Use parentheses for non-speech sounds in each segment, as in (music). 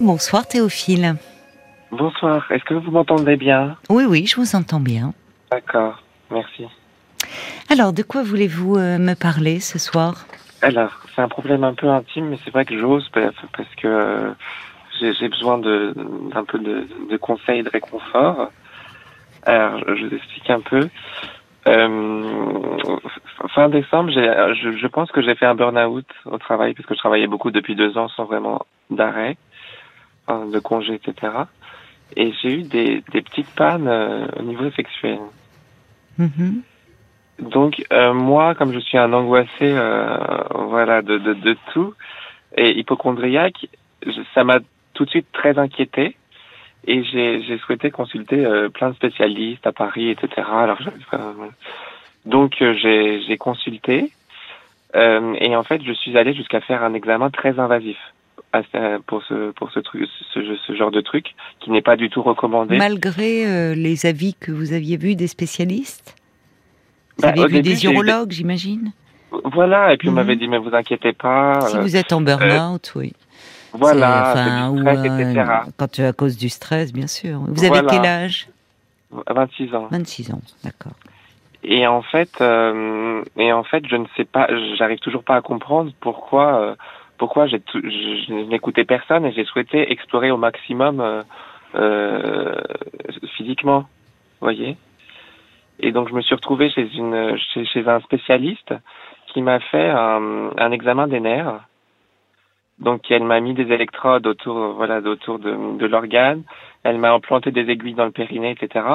Bonsoir Théophile. Bonsoir, est-ce que vous m'entendez bien? Oui, oui, je vous entends bien. D'accord, merci. Alors, de quoi voulez-vous euh, me parler ce soir? Alors, c'est un problème un peu intime, mais c'est vrai que j'ose parce que euh, j'ai besoin d'un peu de, de, conseils, de réconfort. Alors, je vous explique un peu. Euh, fin décembre, je, je pense que j'ai fait un burn-out au travail parce que je travaillais beaucoup depuis deux ans sans vraiment d'arrêt, de congé, etc. Et j'ai eu des, des petites pannes euh, au niveau sexuel. Mhm. Donc euh, moi, comme je suis un angoissé, euh, voilà, de, de, de, tout et hypochondriaque, ça m'a tout de suite très inquiété et j'ai souhaité consulter euh, plein de spécialistes à Paris, etc. Alors donc j'ai consulté et en fait je suis allé jusqu'à faire un examen très invasif pour ce pour ce truc ce, ce genre de truc qui n'est pas du tout recommandé malgré les avis que vous aviez vus des spécialistes? Vous bah, avez vu des urologues, j'imagine? Voilà, et puis on m'avait mhm. dit, mais vous inquiétez pas. Si vous êtes en burn-out, oui. Voilà, enfin, du stress, etc. Euh, quand à cause du stress, bien sûr. Vous avez quel âge? 26 ans. 26 ans, d'accord. Et en fait, euh, et en fait, je ne sais pas, j'arrive toujours pas à comprendre pourquoi, euh, pourquoi j'ai, je, n'écoutais personne et j'ai souhaité explorer au maximum euh, euh physiquement, voyez. Et donc je me suis retrouvé chez une chez, chez un spécialiste qui m'a fait un, un, examen des nerfs. Donc elle m'a mis des électrodes autour voilà autour de, de l'organe. Elle m'a implanté des aiguilles dans le périnée, etc.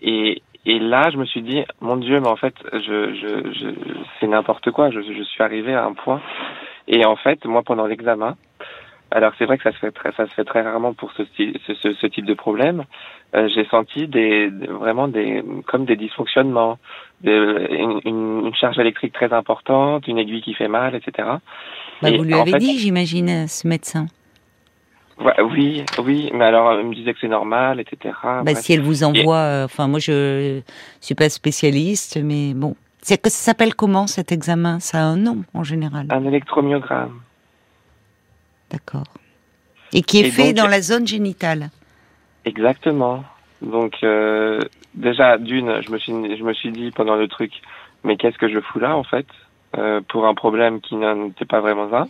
Et, et là je me suis dit mon Dieu mais en fait je, je, je c'est n'importe quoi. Je, je suis arrivé à un point. Et en fait moi pendant l'examen alors c'est vrai que ça se fait très, ça se fait très rarement pour ce, ce, ce type de problème. Euh, j'ai senti des, vraiment des comme des dysfonctionnements, une, une, charge électrique très importante, une aiguille qui fait mal, etc. Bah, vous lui avez dit, j'imagine, ce médecin. oui, oui, mais alors elle me disait que c'est normal, etc. Bah, si elle vous envoie, euh, enfin moi je suis pas spécialiste, mais bon, c'est que ça s'appelle comment cet examen? Ça a un nom en général. Un électromyogramme. D'accord. Et qui est fait dans la zone génitale. Exactement. Donc euh, déjà d'une, je me suis je me suis dit pendant le truc, mais qu'est-ce que je fous là en fait euh, pour un problème qui n'était pas vraiment un?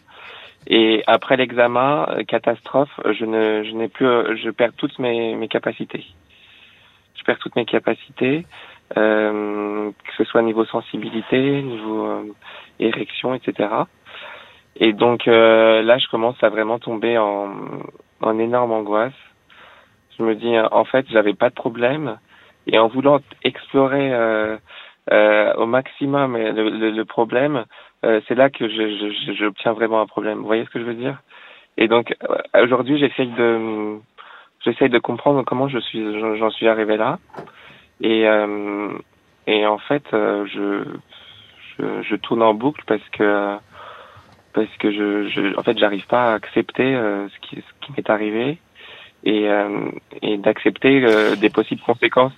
Et après l'examen, euh, catastrophe, je ne je n'ai plus, je perds toutes mes mes capacités. Je perds toutes mes capacités, euh, que ce soit niveau sensibilité, niveau euh, érection, etc. Et donc euh, là, je commence à vraiment tomber en, en énorme angoisse. Je me dis, en fait, j'avais pas de problème. Et en voulant explorer euh, euh, au maximum le, le, problème, euh, c'est là que j'obtiens vraiment un problème. Vous voyez ce que je veux dire? Et donc aujourd'hui, j'essaye de j'essaye de comprendre comment je suis j'en suis arrivé là. Et euh, et en fait, je, je, je tourne en boucle parce que parce que je, je en fait j'arrive pas à accepter euh, ce qui ce qui m'est arrivé et euh, et d'accepter euh, des possibles conséquences.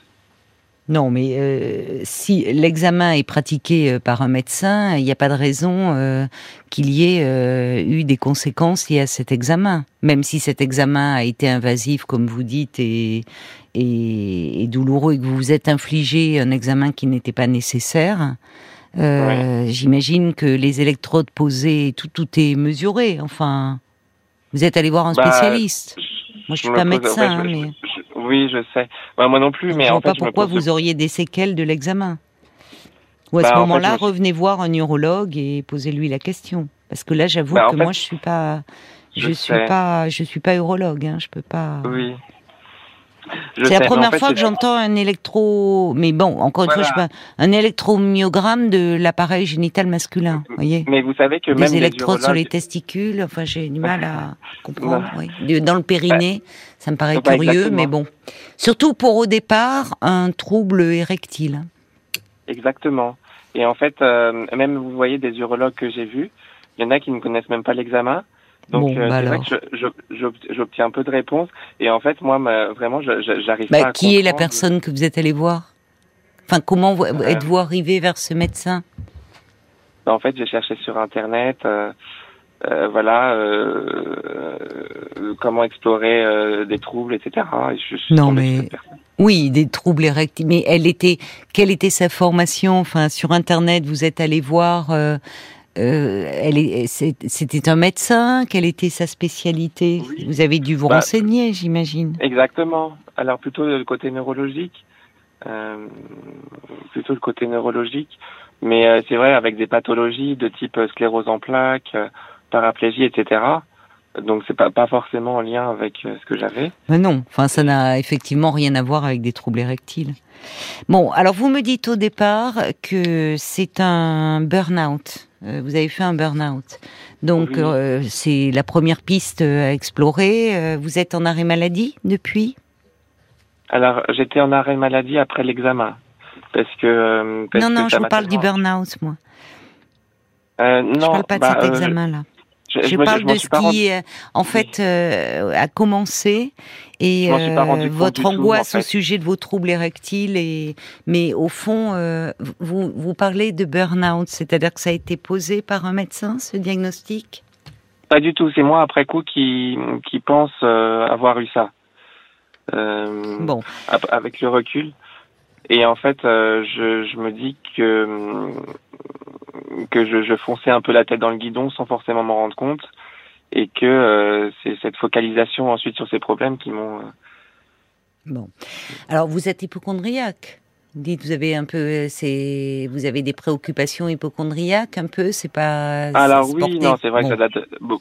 Non, mais euh, si l'examen est pratiqué par un médecin, il n'y a pas de raison qu'il y ait eu des conséquences liées à cet examen. Même si cet examen a été invasif, comme vous dites, et, et, et douloureux, et que vous vous êtes infligé un examen qui n'était pas nécessaire, euh, J'imagine que les électrodes posées, tout, tout est mesuré. Enfin, vous êtes allé voir un bah, spécialiste. moi, je suis pas médecin, mais... oui, je sais. Bah, moi non plus, mais je en vois pas pourquoi vous auriez des séquelles de l'examen. Ou à ce bah, moment-là, revenez voir un neurologue et posez-lui la question. Parce que là, j'avoue que moi, je suis pas, je, suis pas, je suis pas urologue. Hein, je peux pas. Oui. C'est la première fois que j'entends un électro, mais bon, encore une fois, je pas, un électromyogramme de l'appareil génital masculin, voyez. Mais vous savez que des même électrodes sur les testicules, enfin, j'ai du mal à (laughs) comprendre. oui. Dans le périnée, ça me paraît curieux, mais bon. Surtout pour au départ un trouble érectile. Exactement. Et en fait, euh, même vous voyez des urologues que j'ai vus, il y en a qui ne connaissent même pas l'examen donc euh, bah c'est vrai que j'obtiens un peu de réponses et en fait moi vraiment j'arrive bah, pas à Qui est la personne que vous êtes allé voir? Enfin comment euh, êtes-vous arrivé vers ce médecin? Bah, En fait j'ai cherché sur internet, euh, euh, voilà, comment explorer des troubles, etc. non, mais oui, des troubles érectiles. Mais elle était, quelle était sa formation? Enfin, sur Internet, vous êtes allé voir. Elle c'était un médecin? Quelle était sa spécialité? Vous avez dû vous bah, renseigner, j'imagine. Exactement. Alors plutôt le côté neurologique. Euh, plutôt le côté neurologique. Mais euh, c'est vrai, avec des pathologies de type euh, sclérose en plaques, paraplégie, etc. Donc c'est pas pas forcément en lien avec ce que j'avais. Mais non, enfin ça n'a effectivement rien à voir avec des troubles érectiles. Bon, alors vous me dites au départ que c'est un burn-out. Vous avez fait un burn-out. Donc c'est la première piste à explorer. vous êtes en arrêt maladie depuis? Alors, j'étais en arrêt maladie après l'examen. Parce que. Euh, non, non, je vous parle du burn-out, moi. Euh, non, je parle pas de cet euh, examen-là. Je, parle de ce qui, en fait, a commencé et votre angoisse au sujet de vos troubles érectiles. Et mais au fond, vous vous parlez de burn-out, c'est-à-dire que ça a été posé par un médecin, ce diagnostic? Pas du tout. C'est moi après coup qui qui pense avoir eu ça. Euh, bon. Avec le recul. Et en fait, euh, je, je, me dis que que je, je, fonçais un peu la tête dans le guidon sans forcément m'en rendre compte, et que euh, c'est cette focalisation ensuite sur ces problèmes qui m'ont. Bon. Alors, vous êtes hypochondriaque Dites, vous avez un peu, c'est, vous avez des préoccupations hypochondriaques un peu, c'est pas. Alors oui, non, c'est vrai que ça date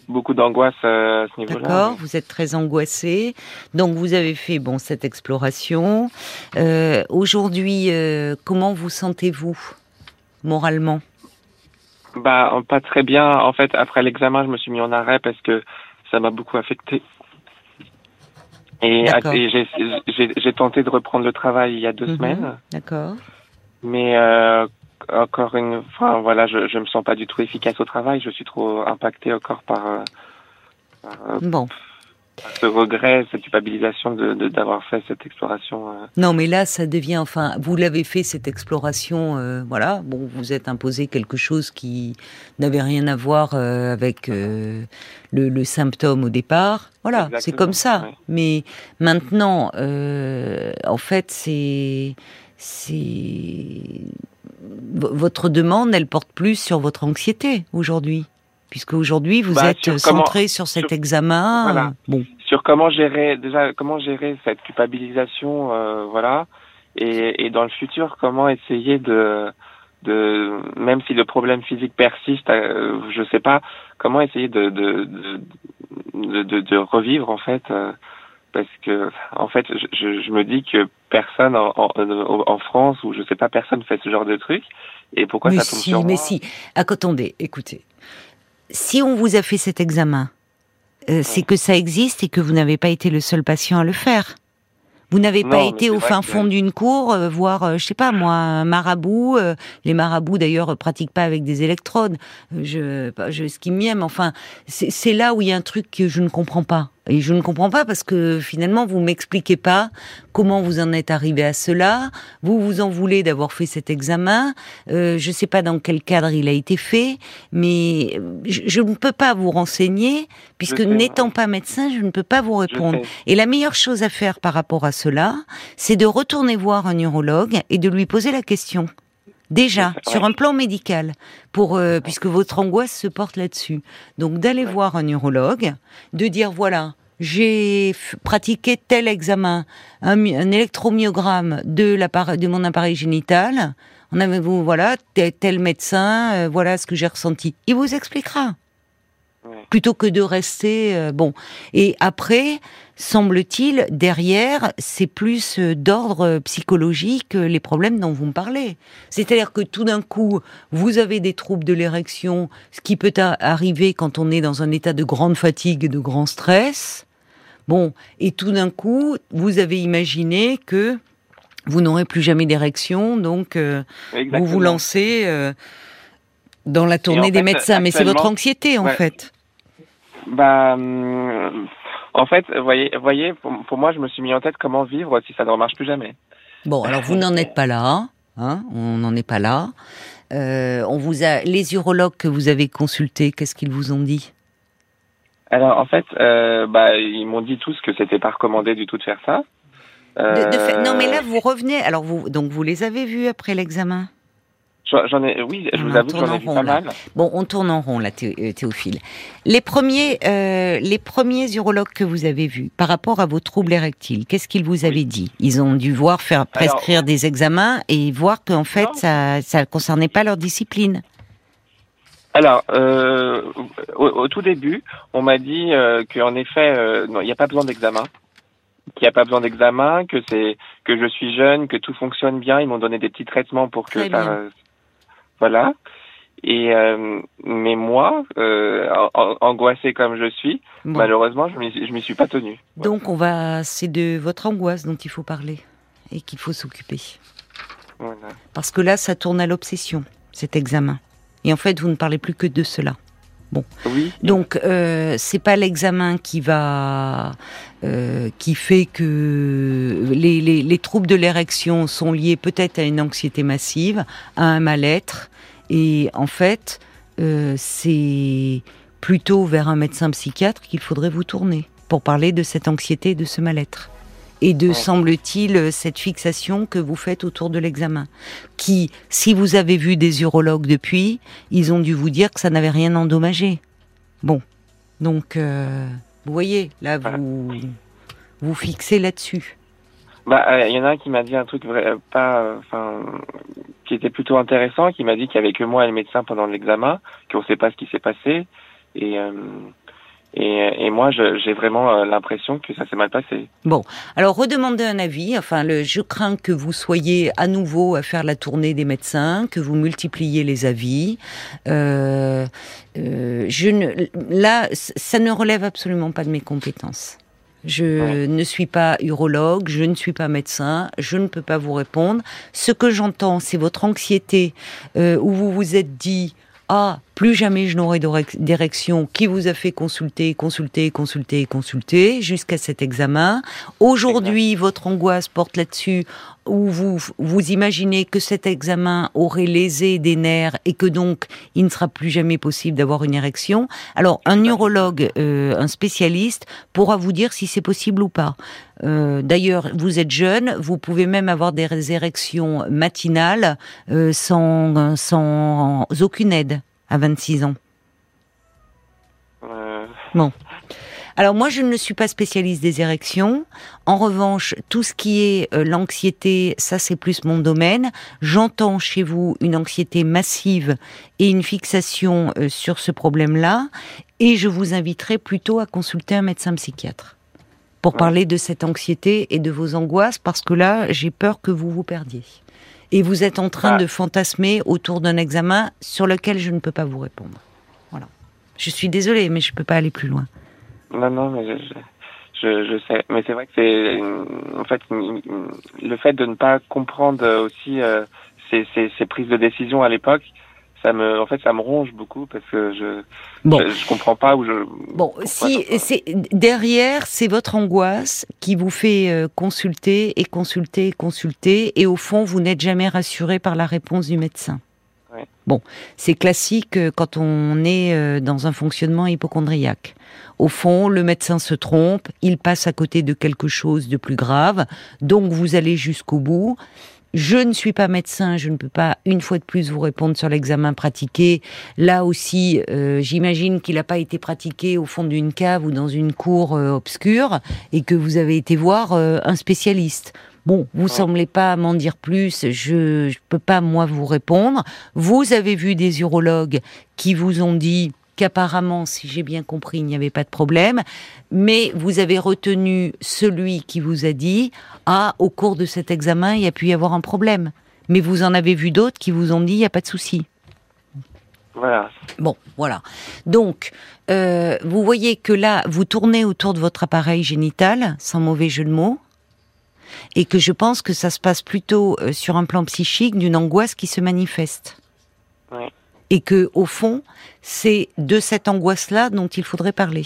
beaucoup d'angoisse euh, à ce niveau-là. D'accord, vous êtes très angoissé, donc vous avez fait bon cette exploration. Euh, Aujourd'hui, euh, comment vous sentez-vous moralement? Bah, pas très bien. En fait, après l'examen, je me suis mis en arrêt parce que ça m'a beaucoup affecté. Et, j'ai tenté de reprendre le travail il y a deux mhm. semaines. D'accord. Mais euh, encore une fois, voilà, je, je me sens pas du tout efficace au travail. Je suis trop impacté encore par, euh, euh bon ce regret, cette culpabilisation de d'avoir fait cette exploration. Euh. Non, mais là, ça devient, enfin, vous l'avez fait cette exploration, euh, voilà. Bon, vous êtes imposé quelque chose qui n'avait rien à voir euh, avec le, le, symptôme au départ. Voilà, c'est comme ça. Mais maintenant, en fait, c'est c'est votre demande, elle porte plus sur votre anxiété aujourd'hui puisque aujourd'hui vous bah, êtes centré sur cet examen. Bon. Sur comment gérer déjà comment gérer cette culpabilisation, euh, voilà, et, et, dans le futur comment essayer de de même si le problème physique persiste, euh, je sais pas comment essayer de de de, de, de revivre en fait. Euh, parce que en fait, je, je, me dis que personne en, en, en, France ou je sais pas, personne fait ce genre de truc. Et pourquoi mais ça tombe si, sur mais moi? si. Attendez, écoutez si on vous a fait cet examen, euh, c'est que ça existe et que vous n'avez pas été le seul patient à le faire. Vous n'avez pas été au fin fond d'une cour euh, voir, euh, je sais pas moi, un marabout. les marabouts d'ailleurs pratiquent pas avec des électrodes. Je, je ce qui m'aime. Enfin, c'est là où il y a un truc que je ne comprends pas. Et je ne comprends pas parce que finalement vous m'expliquez pas comment vous en êtes arrivé à cela. Vous vous en voulez d'avoir fait cet examen. Euh, je ne sais pas dans quel cadre il a été fait, mais je, ne peux pas vous renseigner puisque n'étant pas médecin, je ne peux pas vous répondre. Et la meilleure chose à faire par rapport à cela, c'est de retourner voir un neurologue et de lui poser la question. Déjà, sur un plan médical, pour euh, puisque votre angoisse se porte là-dessus. Donc d'aller voir un neurologue, de dire voilà, j'ai pratiqué tel examen, un, électromyogramme de de mon appareil génital. On avait vous voilà tel, médecin, euh, voilà ce que j'ai ressenti. Il vous expliquera plutôt que de rester euh, bon. Et après, semble-t-il, derrière, c'est plus euh, d'ordre psychologique les problèmes dont vous me parlez. C'est-à-dire que tout d'un coup, vous avez des troubles de l'érection, ce qui peut arriver quand on est dans un état de grande fatigue et de grand stress. Bon, et tout d'un coup, vous avez imaginé que vous n'aurez plus jamais d'érection, donc euh, vous vous lancez dans la tournée des médecins. Mais c'est votre anxiété, en fait. Bah, hum, en fait, voyez, voyez, pour, moi, je me suis mis en tête comment vivre si ça ne remarche plus jamais. Bon, alors vous n'en êtes pas là, hein On n'en est pas là. Euh, on vous a, les urologues que vous avez consultés, qu'est-ce qu'ils vous ont dit? Alors en fait, euh, bah, ils m'ont dit tous que c'était pas recommandé du tout de faire ça. Euh... De, de fait, non mais là vous revenez, alors vous, donc vous les avez vus après l'examen? J'en ai, oui, je vous avoue j'en ai vu pas mal. Bon, on tourne en rond là, euh, Théophile. Les premiers, euh, les premiers urologues que vous avez vus par rapport à vos troubles érectiles, qu'est-ce qu'ils vous avaient dit? Ils ont dû voir faire prescrire des examens et voir qu'en fait ça, ça concernait pas leur discipline. Alors, euh, au, au, tout début, on m'a dit euh, qu'en effet, euh, il n'y a pas besoin d'examen qu'il n'y a pas besoin d'examen, que c'est que je suis jeune, que tout fonctionne bien. Ils m'ont donné des petits traitements pour que ça, voilà. Et euh, mais moi, euh, angoissé comme je suis, malheureusement, je m'y, m'y suis pas tenu. Donc on va, c'est de votre angoisse dont il faut parler et qu'il faut s'occuper. Voilà. Parce que là, ça tourne à l'obsession, cet examen. Et en fait, vous ne parlez plus que de cela. Bon. Oui. Donc euh, c'est pas l'examen qui va euh, qui fait que les, les, les troubles de l'érection sont liés peut-être à une anxiété massive, à un mal-être, et en fait euh, c'est plutôt vers un médecin psychiatre qu'il faudrait vous tourner pour parler de cette anxiété et de ce mal-être et de, semble-t-il, cette fixation que vous faites autour de l'examen. Qui, si vous avez vu des urologues depuis, ils ont dû vous dire que ça n'avait rien endommagé. Bon. Donc, euh, vous voyez, là, vous, vous fixez là-dessus. Bah, il euh, y en a un qui m'a dit un truc vrai, pas, enfin, qui était plutôt intéressant, qui m'a dit qu'il y avait que moi et le médecin pendant l'examen, qu'on ne sait pas ce qui s'est passé, et euh, et, et, moi, j'ai vraiment euh, l'impression que ça s'est mal passé. Bon, alors redemandez un avis. Enfin, le, je crains que vous soyez à nouveau à faire la tournée des médecins, que vous multipliez les avis. Euh, euh, je ne, là, ça ne relève absolument pas de mes compétences. Je ne suis pas urologue, je ne suis pas médecin, je ne peux pas vous répondre. Ce que j'entends, c'est votre anxiété euh, où vous vous êtes dit ah, plus jamais je n'aurai d'érection, qui vous a fait consulter, consulter, consulter, consulter, jusqu'à cet examen? Aujourd'hui, votre angoisse porte là-dessus, où vous, vous imaginez que cet examen aurait lésé des nerfs et que donc il ne sera plus jamais possible d'avoir une érection. Alors, un neurologue, euh, un spécialiste, pourra vous dire si c'est possible ou pas. Euh, D'ailleurs, vous êtes jeune, vous pouvez même avoir des érections matinales euh, sans, sans aucune aide à 26 ans. Euh... Bon. Alors moi, je ne suis pas spécialiste des érections. En revanche, tout ce qui est euh, l'anxiété, ça c'est plus mon domaine. J'entends chez vous une anxiété massive et une fixation euh, sur ce problème-là. Et je vous inviterai plutôt à consulter un médecin psychiatre pour parler de cette anxiété et de vos angoisses, parce que là, j'ai peur que vous vous perdiez. Et vous êtes en train ah. de fantasmer autour d'un examen sur lequel je ne peux pas vous répondre. Voilà. Je suis désolée, mais je ne peux pas aller plus loin. Non, non, mais je, je, je sais. Mais c'est vrai que c'est, en fait, le fait de ne pas comprendre aussi euh, ces, ces, ces prises de décision à l'époque, ça me, en fait, ça me ronge beaucoup parce que je, bon. je, comprends pas où je. Bon, si c'est derrière, c'est votre angoisse qui vous fait euh, consulter et consulter et consulter, et au fond, vous n'êtes jamais rassuré par la réponse du médecin. Bon, c'est classique euh, quand on est euh, dans un fonctionnement hypochondriaque. Au fond, le médecin se trompe, il passe à côté de quelque chose de plus grave, donc vous allez jusqu'au bout. Je ne suis pas médecin, je ne peux pas une fois de plus vous répondre sur l'examen pratiqué. Là aussi, euh, j'imagine qu'il n'a pas été pratiqué au fond d'une cave ou dans une cour euh, obscure et que vous avez été voir euh, un spécialiste. Bon, vous semblez pas m'en dire plus, je ne peux pas moi vous répondre. Vous avez vu des urologues qui vous ont dit qu'apparemment, si j'ai bien compris, il n'y avait pas de problème, mais vous avez retenu celui qui vous a dit ah au cours de cet examen il y a pu y avoir un problème, mais vous en avez vu d'autres qui vous ont dit il n'y a pas de souci. Voilà. Bon, voilà. Donc, euh, vous voyez que là, vous tournez autour de votre appareil génital, sans mauvais jeu de mots, et que je pense que ça se passe plutôt euh, sur un plan psychique d'une angoisse qui se manifeste. Oui et que au fond, c'est de cette angoisse-là dont il faudrait parler.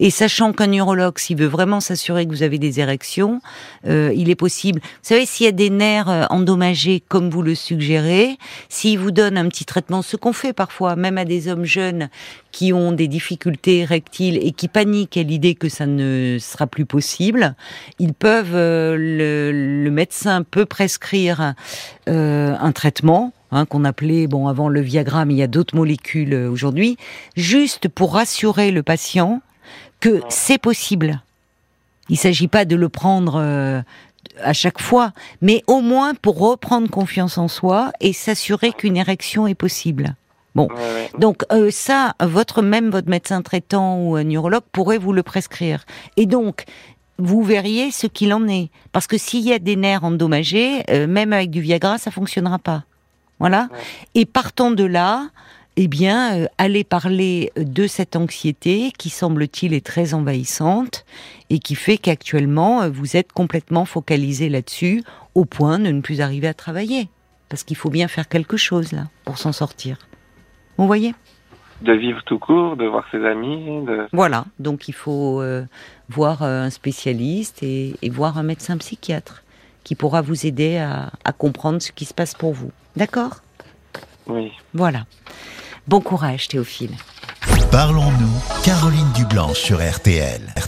Et sachant qu'un neurologue, s'il veut vraiment s'assurer que vous avez des érections, euh, il est possible. Vous savez, s'il y a des nerfs euh, endommagés, comme vous le suggérez, s'il vous donne un petit traitement, ce qu'on fait parfois, même à des hommes jeunes qui ont des difficultés érectiles et qui paniquent à l'idée que ça ne sera plus possible, ils peuvent, euh, le, médecin peut prescrire un traitement Hein, qu'on appelait bon avant le Viagra, mais il y a d'autres molécules aujourd'hui, juste pour rassurer le patient que c'est possible. Il ne s'agit pas de le prendre euh, à chaque fois, mais au moins pour reprendre confiance en soi et s'assurer qu'une érection est possible. Bon, donc euh, ça, votre même votre médecin traitant ou un neurologue pourrait vous le prescrire. Et donc, vous verriez ce qu'il en est, parce que s'il y a des nerfs endommagés, euh, même avec du Viagra, ça fonctionnera pas. Voilà. Et partant de là, eh bien, euh, allez parler de cette anxiété qui semble-t-il est très envahissante et qui fait qu'actuellement euh, vous êtes complètement focalisé là-dessus au point de ne plus arriver à travailler. Parce qu'il faut bien faire quelque chose là pour s'en sortir. Vous voyez? De vivre tout court, de voir ses amis. De... Voilà, donc il faut euh, voir un spécialiste et, voir un médecin psychiatre qui pourra vous aider à comprendre ce qui se passe pour vous. D'accord? Oui. Voilà. Bon courage, Théophile. Parlons-nous, Caroline Dublanche sur RTL.